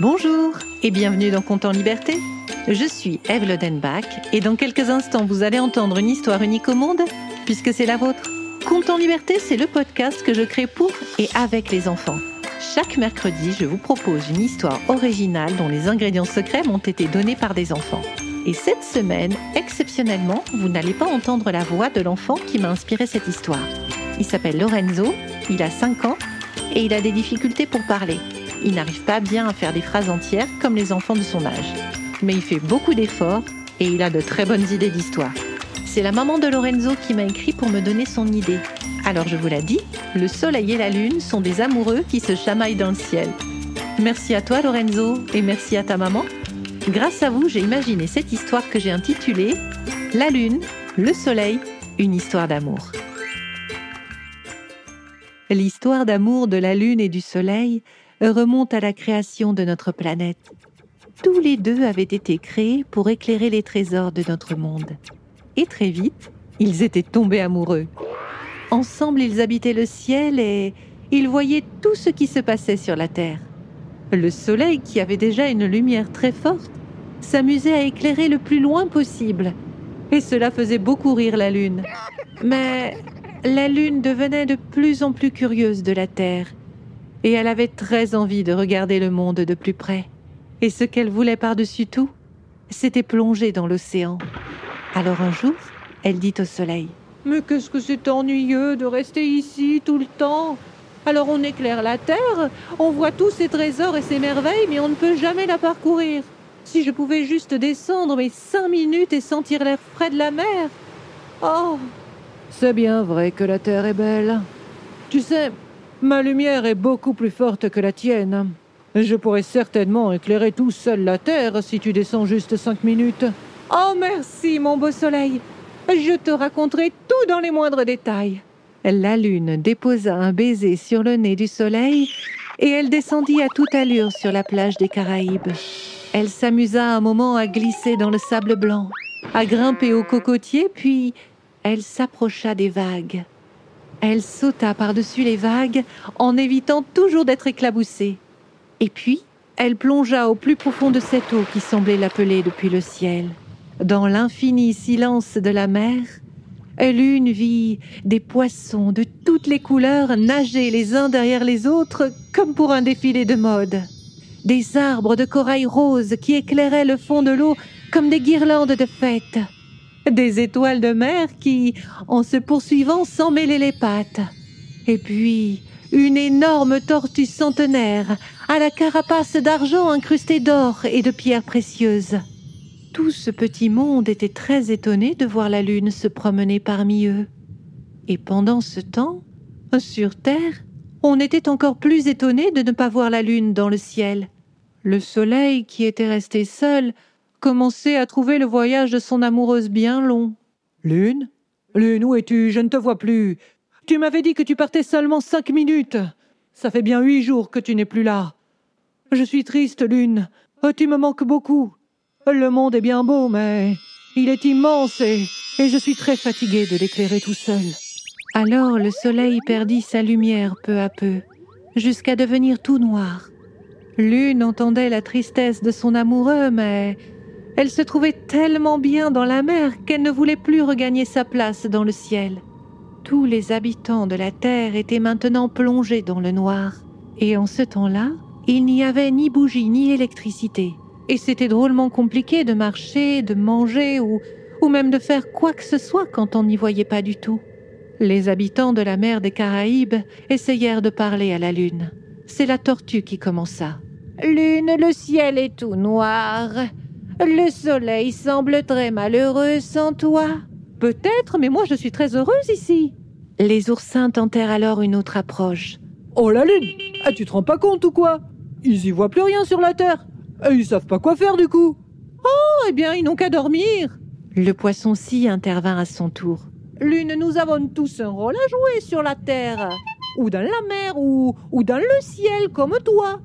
Bonjour et bienvenue dans Compte en Liberté. Je suis Eve Lodenbach et dans quelques instants vous allez entendre une histoire unique au monde puisque c'est la vôtre. Compte en Liberté, c'est le podcast que je crée pour et avec les enfants. Chaque mercredi, je vous propose une histoire originale dont les ingrédients secrets m'ont été donnés par des enfants. Et cette semaine, exceptionnellement, vous n'allez pas entendre la voix de l'enfant qui m'a inspiré cette histoire. Il s'appelle Lorenzo, il a 5 ans et il a des difficultés pour parler. Il n'arrive pas bien à faire des phrases entières comme les enfants de son âge. Mais il fait beaucoup d'efforts et il a de très bonnes idées d'histoire. C'est la maman de Lorenzo qui m'a écrit pour me donner son idée. Alors je vous la dis, le soleil et la lune sont des amoureux qui se chamaillent dans le ciel. Merci à toi Lorenzo et merci à ta maman. Grâce à vous, j'ai imaginé cette histoire que j'ai intitulée La lune, le soleil, une histoire d'amour. L'histoire d'amour de la Lune et du Soleil remonte à la création de notre planète. Tous les deux avaient été créés pour éclairer les trésors de notre monde. Et très vite, ils étaient tombés amoureux. Ensemble, ils habitaient le ciel et ils voyaient tout ce qui se passait sur la Terre. Le Soleil, qui avait déjà une lumière très forte, s'amusait à éclairer le plus loin possible. Et cela faisait beaucoup rire la Lune. Mais la Lune devenait de plus en plus curieuse de la Terre, et elle avait très envie de regarder le monde de plus près. Et ce qu'elle voulait par-dessus tout, c'était plonger dans l'océan. Alors un jour, elle dit au Soleil Mais qu'est-ce que c'est ennuyeux de rester ici tout le temps Alors on éclaire la Terre, on voit tous ces trésors et ces merveilles, mais on ne peut jamais la parcourir. Si je pouvais juste descendre mes cinq minutes et sentir l'air frais de la mer. Oh c'est bien vrai que la Terre est belle. Tu sais, ma lumière est beaucoup plus forte que la tienne. Je pourrais certainement éclairer tout seul la Terre si tu descends juste cinq minutes. Oh merci, mon beau soleil. Je te raconterai tout dans les moindres détails. La lune déposa un baiser sur le nez du soleil et elle descendit à toute allure sur la plage des Caraïbes. Elle s'amusa un moment à glisser dans le sable blanc, à grimper au cocotier, puis elle s'approcha des vagues. Elle sauta par-dessus les vagues en évitant toujours d'être éclaboussée. Et puis, elle plongea au plus profond de cette eau qui semblait l'appeler depuis le ciel. Dans l'infini silence de la mer, Lune vit des poissons de toutes les couleurs nager les uns derrière les autres comme pour un défilé de mode. Des arbres de corail rose qui éclairaient le fond de l'eau comme des guirlandes de fête des étoiles de mer qui, en se poursuivant, s'emmêlaient les pattes. Et puis, une énorme tortue centenaire à la carapace d'argent incrustée d'or et de pierres précieuses. Tout ce petit monde était très étonné de voir la lune se promener parmi eux. Et pendant ce temps, sur Terre, on était encore plus étonné de ne pas voir la lune dans le ciel. Le soleil, qui était resté seul, commençait à trouver le voyage de son amoureuse bien long. Lune? Lune, où es-tu? Je ne te vois plus. Tu m'avais dit que tu partais seulement cinq minutes. Ça fait bien huit jours que tu n'es plus là. Je suis triste, Lune. Tu me manques beaucoup. Le monde est bien beau, mais il est immense et, et je suis très fatiguée de l'éclairer tout seul. Alors le soleil perdit sa lumière peu à peu, jusqu'à devenir tout noir. Lune entendait la tristesse de son amoureux, mais elle se trouvait tellement bien dans la mer qu'elle ne voulait plus regagner sa place dans le ciel. Tous les habitants de la Terre étaient maintenant plongés dans le noir, et en ce temps-là, il n'y avait ni bougie ni électricité, et c'était drôlement compliqué de marcher, de manger ou, ou même de faire quoi que ce soit quand on n'y voyait pas du tout. Les habitants de la mer des Caraïbes essayèrent de parler à la Lune. C'est la tortue qui commença. Lune, le ciel est tout noir. Le soleil semble très malheureux sans toi. Peut-être, mais moi je suis très heureuse ici. Les oursins tentèrent alors une autre approche. Oh la lune ah, Tu te rends pas compte ou quoi? Ils y voient plus rien sur la terre. Et ils savent pas quoi faire du coup. Oh, eh bien, ils n'ont qu'à dormir. Le poisson-ci intervint à son tour. Lune, nous avons tous un rôle à jouer sur la terre, ou dans la mer, ou, ou dans le ciel comme toi.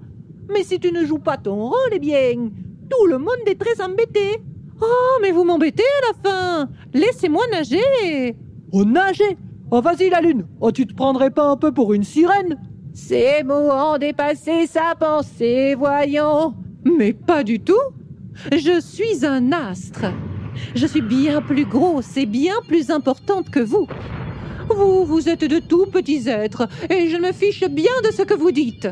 Mais si tu ne joues pas ton rôle, eh bien, tout le monde est très embêté. Oh, mais vous m'embêtez à la fin. Laissez-moi nager. Oh, nager Oh, vas-y, la lune. Oh, tu te prendrais pas un peu pour une sirène Ces mots ont dépassé sa pensée, voyons. Mais pas du tout. Je suis un astre. Je suis bien plus grosse et bien plus importante que vous. Vous, vous êtes de tout petits êtres, et je me fiche bien de ce que vous dites.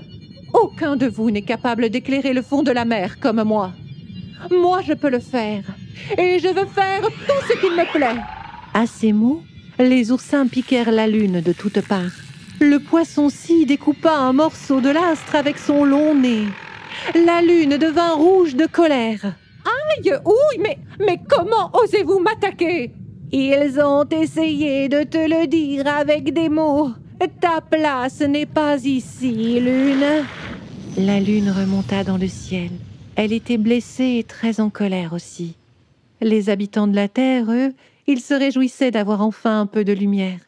Aucun de vous n'est capable d'éclairer le fond de la mer comme moi. Moi, je peux le faire, et je veux faire tout ce qu'il me plaît. À ces mots, les oursins piquèrent la lune de toutes parts. Le poisson-ci découpa un morceau de l'astre avec son long nez. La lune devint rouge de colère. Aïe, ouille, mais, mais comment osez-vous m'attaquer? Ils ont essayé de te le dire avec des mots. Ta place n'est pas ici, lune. La lune remonta dans le ciel. Elle était blessée et très en colère aussi. Les habitants de la terre, eux, ils se réjouissaient d'avoir enfin un peu de lumière.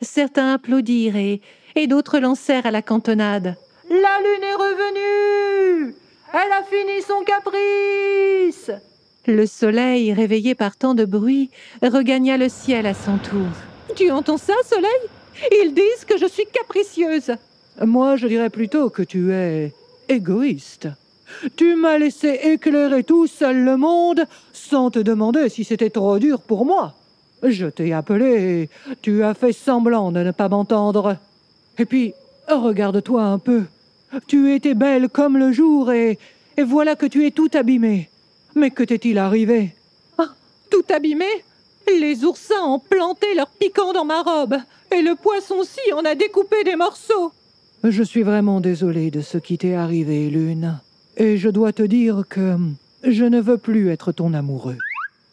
Certains applaudirent et, et d'autres lancèrent à la cantonade. La lune est revenue Elle a fini son caprice Le soleil, réveillé par tant de bruit, regagna le ciel à son tour. Tu entends ça, soleil? Ils disent que je suis capricieuse. Moi, je dirais plutôt que tu es égoïste. Tu m'as laissé éclairer tout seul le monde sans te demander si c'était trop dur pour moi. Je t'ai appelé, tu as fait semblant de ne pas m'entendre. Et puis, regarde-toi un peu. Tu étais belle comme le jour et, et voilà que tu es tout abîmée. Mais que t'est-il arrivé? Ah, Tout abîmé? Les oursins ont planté leur piquant dans ma robe et le poisson-ci en a découpé des morceaux. Je suis vraiment désolé de ce qui t'est arrivé, Lune. Et je dois te dire que je ne veux plus être ton amoureux.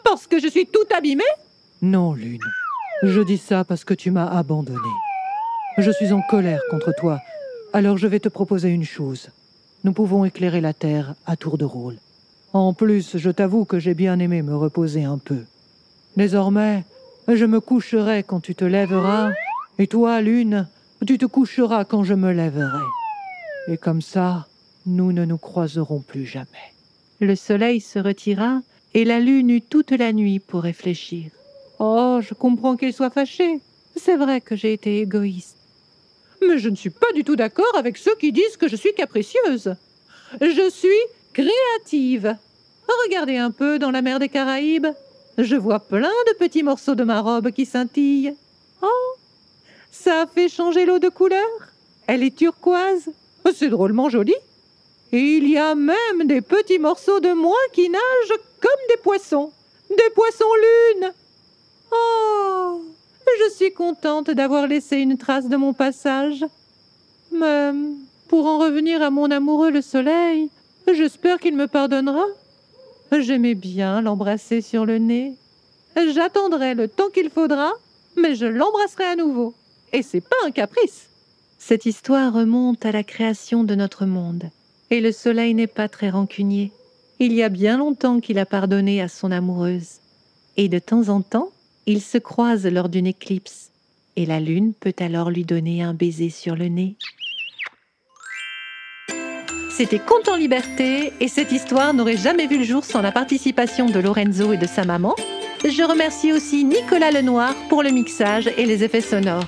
Parce que je suis tout abîmée? Non, Lune. Je dis ça parce que tu m'as abandonné. Je suis en colère contre toi. Alors je vais te proposer une chose. Nous pouvons éclairer la Terre à tour de rôle. En plus, je t'avoue que j'ai bien aimé me reposer un peu. Désormais, je me coucherai quand tu te lèveras, et toi, Lune, tu te coucheras quand je me lèverai. Et comme ça, nous ne nous croiserons plus jamais. Le soleil se retira, et la lune eut toute la nuit pour réfléchir. Oh, je comprends qu'il soit fâché. C'est vrai que j'ai été égoïste. Mais je ne suis pas du tout d'accord avec ceux qui disent que je suis capricieuse. Je suis créative. Regardez un peu dans la mer des Caraïbes. Je vois plein de petits morceaux de ma robe qui scintillent. Oh, ça a fait changer l'eau de couleur. Elle est turquoise. C'est drôlement joli. Et il y a même des petits morceaux de moi qui nagent comme des poissons. Des poissons lunes. Oh Je suis contente d'avoir laissé une trace de mon passage. Mais pour en revenir à mon amoureux le soleil, j'espère qu'il me pardonnera. J'aimais bien l'embrasser sur le nez. J'attendrai le temps qu'il faudra, mais je l'embrasserai à nouveau. Et c'est pas un caprice. Cette histoire remonte à la création de notre monde. Et le soleil n'est pas très rancunier. Il y a bien longtemps qu'il a pardonné à son amoureuse. Et de temps en temps, ils se croisent lors d'une éclipse. Et la lune peut alors lui donner un baiser sur le nez. C'était Conte en liberté et cette histoire n'aurait jamais vu le jour sans la participation de Lorenzo et de sa maman. Je remercie aussi Nicolas Lenoir pour le mixage et les effets sonores.